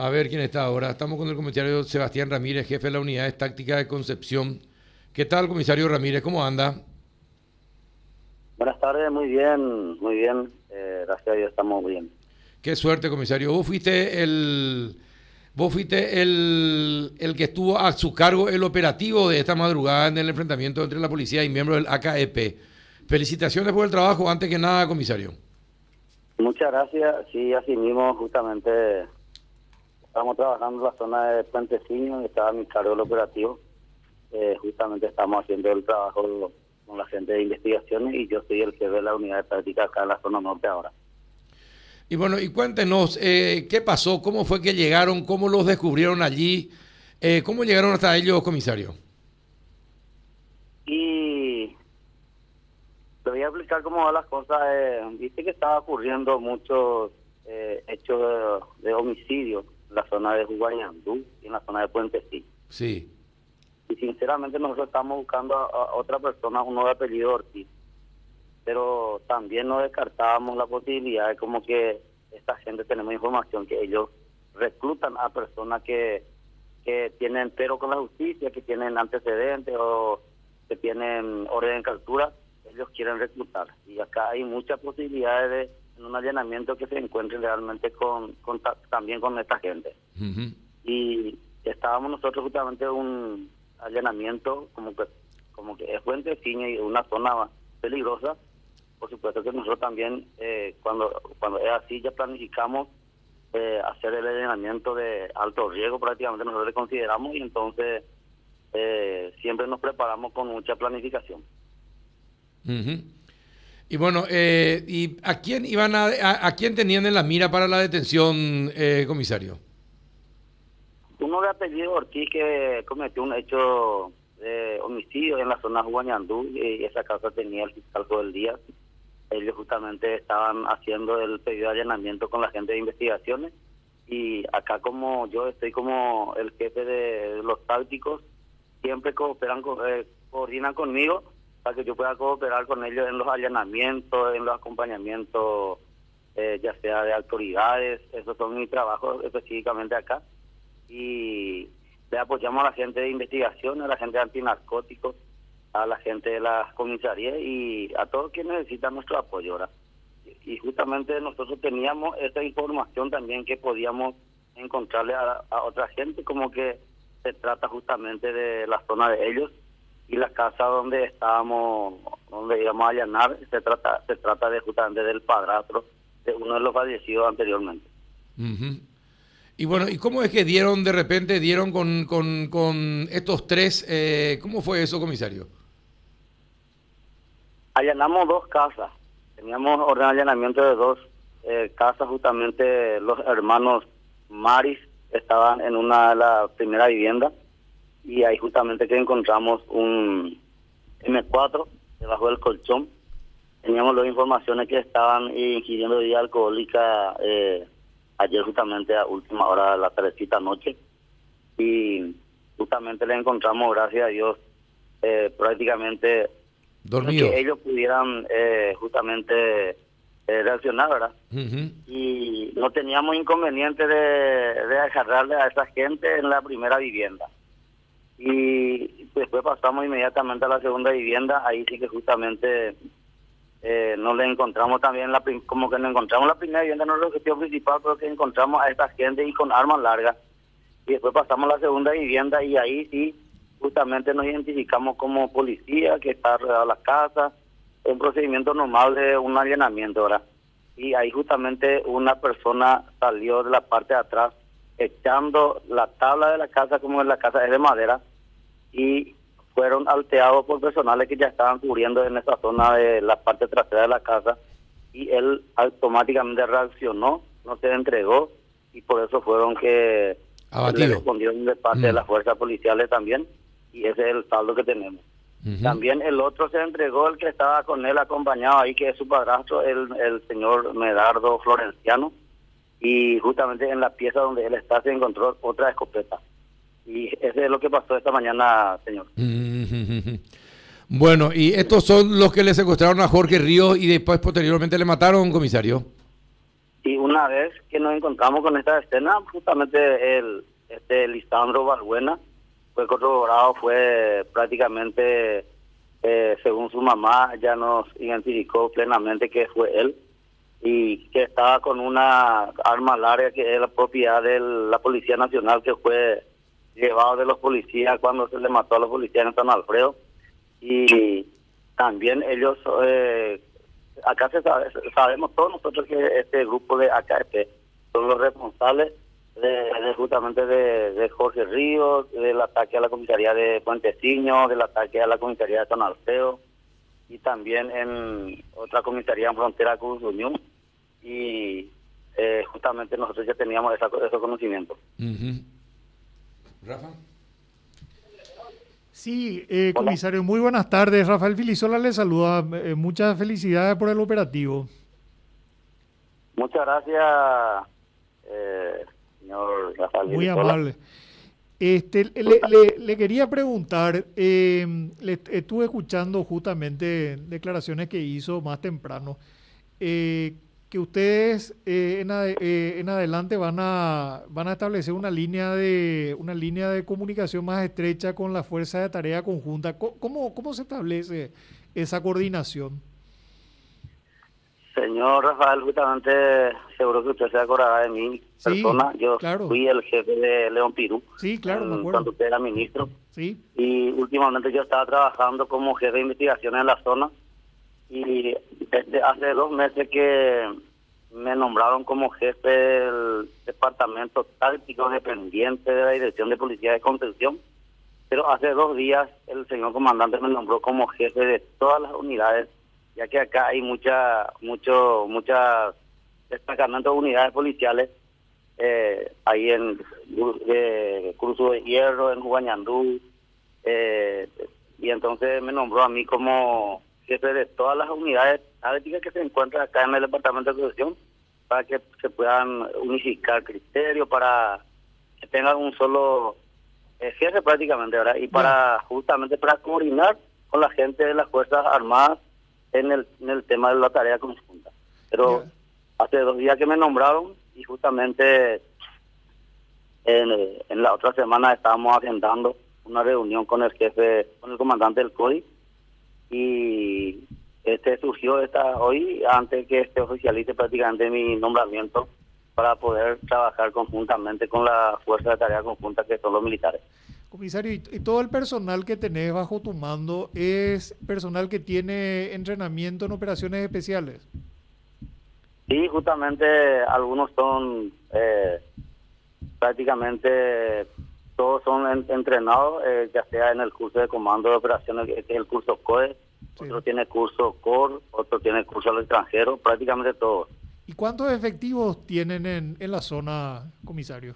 A ver quién está ahora. Estamos con el comisario Sebastián Ramírez, jefe de la unidad táctica de Concepción. ¿Qué tal, comisario Ramírez? ¿Cómo anda? Buenas tardes, muy bien, muy bien. Eh, gracias a Dios estamos bien. Qué suerte, comisario. Vos fuiste el, vos fuiste el, el que estuvo a su cargo el operativo de esta madrugada en el enfrentamiento entre la policía y miembros del AKEP. Felicitaciones por el trabajo, antes que nada, comisario. Muchas gracias. Sí, así mismo, justamente estamos trabajando en la zona de Puentecillo, estaba mi cargo el operativo. Eh, justamente estamos haciendo el trabajo con la gente de investigaciones y yo soy el jefe de la unidad de práctica acá en la zona norte ahora. Y bueno, y cuéntenos, eh, ¿qué pasó? ¿Cómo fue que llegaron? ¿Cómo los descubrieron allí? Eh, ¿Cómo llegaron hasta ellos, comisario? Y te voy a explicar cómo van las cosas. Eh, Viste que estaba ocurriendo muchos eh, hechos de, homicidio en la zona de Juguayandú y en la zona de Puente Sí. Y sinceramente nosotros estamos buscando a, otra persona, uno de apellido Ortiz pero también no descartábamos la posibilidad de como que esta gente tenemos información que ellos reclutan a personas que, que tienen pero con la justicia, que tienen antecedentes o que tienen orden de captura, ellos quieren reclutar. Y acá hay muchas posibilidades de en un allanamiento que se encuentre realmente con, también con esta gente. Y estábamos nosotros justamente en un allanamiento como que como que es Fuente Ciña y una zona peligrosa por supuesto que nosotros también, eh, cuando cuando es así, ya planificamos eh, hacer el allanamiento de alto riesgo, prácticamente nosotros le consideramos, y entonces eh, siempre nos preparamos con mucha planificación. Y bueno, ¿y a quién iban a, a, quién tenían en la mira para la detención, comisario? Uno de apellido Ortiz que cometió un hecho de homicidio en la zona de y esa casa tenía el fiscal todo el día ellos justamente estaban haciendo el pedido de allanamiento con la gente de investigaciones y acá como yo estoy como el jefe de los tácticos, siempre cooperan, eh, coordinan conmigo para que yo pueda cooperar con ellos en los allanamientos, en los acompañamientos, eh, ya sea de autoridades, esos son mis trabajos específicamente acá. Y le apoyamos a la gente de investigación, a la gente de antinarcóticos, a la gente de las comisarías y a todos quienes necesitan nuestro apoyo. ahora Y justamente nosotros teníamos esta información también que podíamos encontrarle a, otra gente, como que se trata justamente de la zona de ellos y la casa donde estábamos, donde íbamos a allanar, se trata, se trata de justamente del padrastro de uno de los fallecidos anteriormente. Y bueno, ¿y cómo es que dieron de repente, dieron con, con, con estos tres? Eh, ¿Cómo fue eso, comisario? allanamos dos casas. Teníamos orden de allanamiento de dos eh, casas, justamente los hermanos Maris estaban en una de las primeras viviendas y ahí justamente que encontramos un M4 debajo del colchón. Teníamos las informaciones que estaban ingiriendo bebida alcohólica eh, ayer justamente a última hora de la tardecita noche y justamente le encontramos, gracias a Dios, eh, prácticamente Dormido. que ellos pudieran eh, justamente eh, reaccionar, ¿verdad? Y no teníamos inconveniente de, de agarrarle a esa gente en la primera vivienda. Y después pasamos inmediatamente a la segunda vivienda, ahí sí que justamente eh, no le encontramos también, la como que no encontramos la primera vivienda, no es el objetivo principal, pero que encontramos a esta gente y con armas largas. Y después pasamos a la segunda vivienda y ahí sí justamente nos identificamos como policía que está alrededor de la casa, un procedimiento normal de un allanamiento, ¿verdad? Y ahí justamente una persona salió de la parte de atrás echando la tabla de la casa como en la casa es de madera y fueron alteados por personales que ya estaban cubriendo en esa zona de la parte trasera de la casa y él automáticamente reaccionó, no se entregó y por eso fueron que le respondieron de parte de mm. las fuerzas policiales también y ese es el saldo que tenemos. También el otro se entregó, el que estaba con él acompañado ahí, que es su padrastro, el, el señor Medardo Florenciano, y justamente en la pieza donde él está se encontró otra escopeta. Y ese es lo que pasó esta mañana, señor. Bueno, y estos son los que le secuestraron a Jorge Ríos y después posteriormente le mataron, comisario. Y una vez que nos encontramos con esta escena, justamente el este Lisandro Balbuena fue corroborado, fue prácticamente, eh, según su mamá, ya nos identificó plenamente que fue él y que estaba con una arma larga que es la propiedad de la Policía Nacional que fue llevado de los policías cuando se le mató a los policías en San Alfredo. Y también ellos eh, acá se sabe, sabemos todos nosotros que este grupo de AKP son los responsables de, justamente de, Jorge Ríos, del ataque a la comisaría de Puenteciño, del ataque a la comisaría de San Alfredo y también en otra comisaría en frontera con Unión y eh, justamente nosotros ya teníamos esa, ese conocimiento. Rafa. Sí, eh, comisario, muy buenas tardes. Rafael Filisola le saluda. Eh, muchas felicidades por el operativo. Muchas gracias, eh, señor Rafael. Muy amable. Este, le, le, quería preguntar, le, estuve escuchando justamente declaraciones que hizo más temprano. Eh, que ustedes eh, en, eh, en, adelante van a, van a establecer una línea, de, una línea de comunicación más estrecha con la Fuerza de Tarea Conjunta. ¿Cómo, cómo se establece esa coordinación? Señor Rafael, justamente seguro que usted se acordará de mi persona. Yo fui el jefe de León Pirú. Sí, claro, me acuerdo. Cuando usted era ministro. Sí. Y últimamente yo estaba trabajando como jefe de investigación en la zona y desde hace dos meses que me nombraron como jefe del departamento táctico dependiente de la Dirección de Policía de Contención, pero hace dos días el señor comandante me nombró como jefe de todas las unidades, ya que acá hay mucha, mucho, muchas destacamentos de unidades policiales, eh, ahí en eh, Cruzo de Hierro, en Jugañandú, eh, y entonces me nombró a mí como jefe de todas las unidades tácticas que se encuentran acá en el Departamento de Protección para que se puedan unificar criterios, para que tengan un solo jefe prácticamente, ¿verdad? Y para justamente para coordinar con la gente de las Fuerzas Armadas en el, en el tema de la tarea conjunta. Pero hace dos días que me nombraron y justamente en, en la otra semana estábamos agendando una reunión con el jefe, con el comandante del CODI y este surgió esta hoy antes que este oficialice prácticamente mi nombramiento para poder trabajar conjuntamente con la fuerza de tarea conjunta que son los militares. Comisario, ¿y todo el personal que tenés bajo tu mando es personal que tiene entrenamiento en operaciones especiales? Sí, justamente algunos son eh, prácticamente todos son entrenados, eh, ya sea en el curso de comando de operaciones, que es el curso COE, otro tiene curso CORE, otro tiene curso al extranjero, prácticamente todos. ¿Y cuántos efectivos tienen en, en la zona, comisario?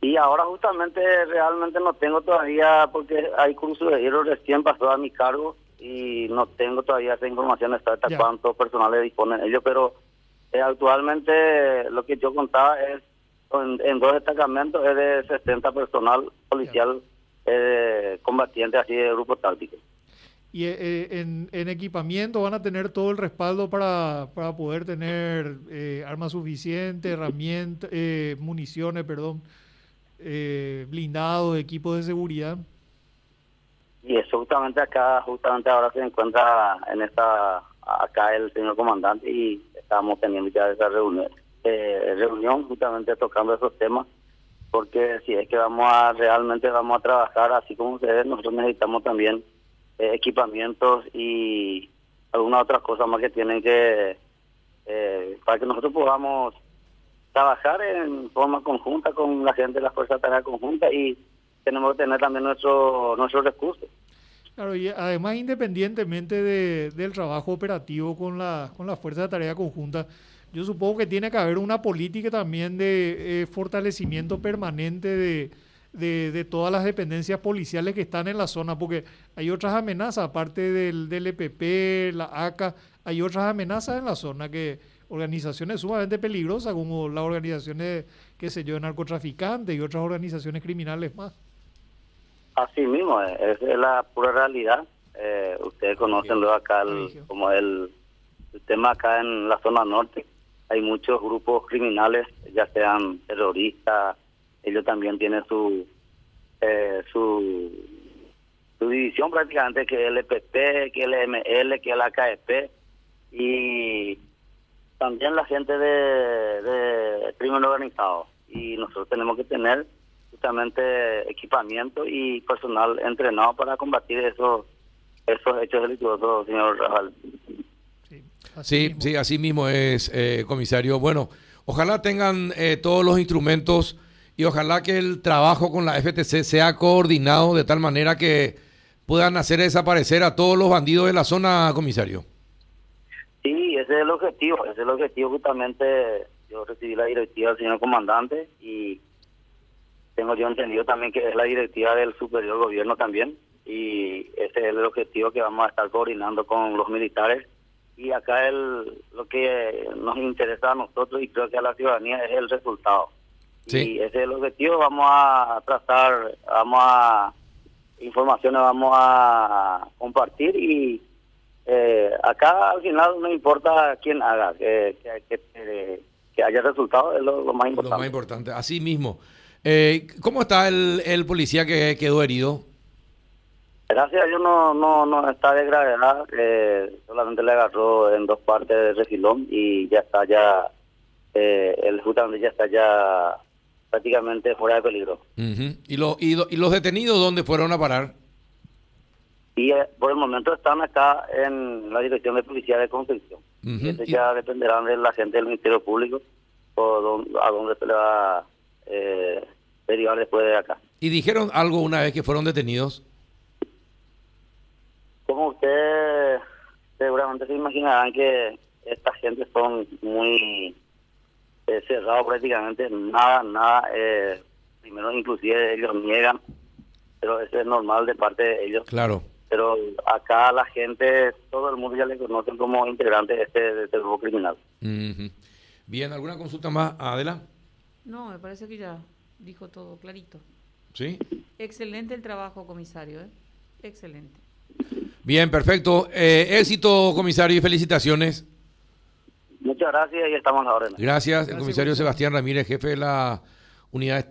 Y ahora justamente realmente no tengo todavía, porque hay cursos de hierro recién pasó a mi cargo y no tengo todavía esa información exacta cuántos personales disponen ellos, pero eh, actualmente lo que yo contaba es en, dos destacamentos es de 60 personal policial eh, combatiente así de grupo táctico. Y eh, en, equipamiento van a tener todo el respaldo para, para poder tener eh, armas suficientes, herramientas, municiones, perdón, blindados, equipos de seguridad. Y eso justamente acá, justamente ahora se encuentra en esta, acá el señor comandante y estamos teniendo ya esa reunión eh, reunión justamente tocando esos temas porque si es que vamos a realmente vamos a trabajar así como ustedes nosotros necesitamos también eh, equipamientos y algunas otras cosas más que tienen que eh, para que nosotros podamos trabajar en forma conjunta con la gente de la fuerza de tarea conjunta y tenemos que tener también nuestro nuestros recursos. Claro, y además independientemente de, del trabajo operativo con la, con la Fuerza de Tarea Conjunta, yo supongo que tiene que haber una política también de eh, fortalecimiento permanente de, de, todas las dependencias policiales que están en la zona, porque hay otras amenazas, aparte del, del EPP, la ACA, hay otras amenazas en la zona que organizaciones sumamente peligrosas como las organizaciones, qué sé yo, de narcotraficantes y otras organizaciones criminales más. Así mismo, es la pura realidad. Eh, ustedes conocen luego acá como el, el tema acá en la zona norte hay muchos grupos criminales, ya sean terroristas, ellos también tienen su eh, su, su división prácticamente, que es el EPP, que es el ML, que es la KEP, y también la gente de, de crimen organizado. Y nosotros tenemos que tener justamente equipamiento y personal entrenado para combatir esos esos hechos delictuosos, señor Rajal. Sí, sí, así mismo es, eh, comisario. Bueno, ojalá tengan eh, todos los instrumentos y ojalá que el trabajo con la FTC sea coordinado de tal manera que puedan hacer desaparecer a todos los bandidos de la zona, comisario. Sí, ese es el objetivo, ese es el objetivo justamente. Yo recibí la directiva del señor comandante y tengo yo entendido también que es la directiva del superior gobierno también y ese es el objetivo que vamos a estar coordinando con los militares y acá el, lo que nos interesa a nosotros y creo que a la ciudadanía es el resultado. Y ese es el objetivo, vamos a trazar, vamos a informaciones, vamos a compartir y eh, acá al final no importa quién haga, que, que, haya resultado es lo, más importante. Lo más importante, así mismo. Eh, ¿Cómo está el, el policía que quedó herido? Gracias Dios no, no, no está de gravedad, eh, solamente le agarró en dos partes del refilón y ya está ya, eh, el justamente ya está ya prácticamente fuera de peligro. ¿Y, lo, y, y, los detenidos dónde fueron a parar? Y eh, por el momento están acá en la Dirección de Policía de Concepción. y eso ya dependerán de la gente del Ministerio Público o a dónde se le va a eh, derivar después de acá. ¿Y dijeron algo una vez que fueron detenidos? Como ustedes seguramente se imaginarán que esta gente son muy eh, cerrados prácticamente, nada, nada, eh, primero inclusive ellos niegan, pero eso es normal de parte de ellos. Claro. Pero acá la gente, todo el mundo ya le conocen como integrante de este, de este grupo criminal. Bien, ¿alguna consulta más, Adela? No, me parece que ya dijo todo clarito. ¿Sí? Excelente el trabajo, comisario, ¿eh? Excelente. Bien, perfecto. Eh, éxito, comisario, y felicitaciones. Muchas gracias y estamos a la orden. Gracias, el comisario Sebastián Ramírez, jefe de la unidad táctica.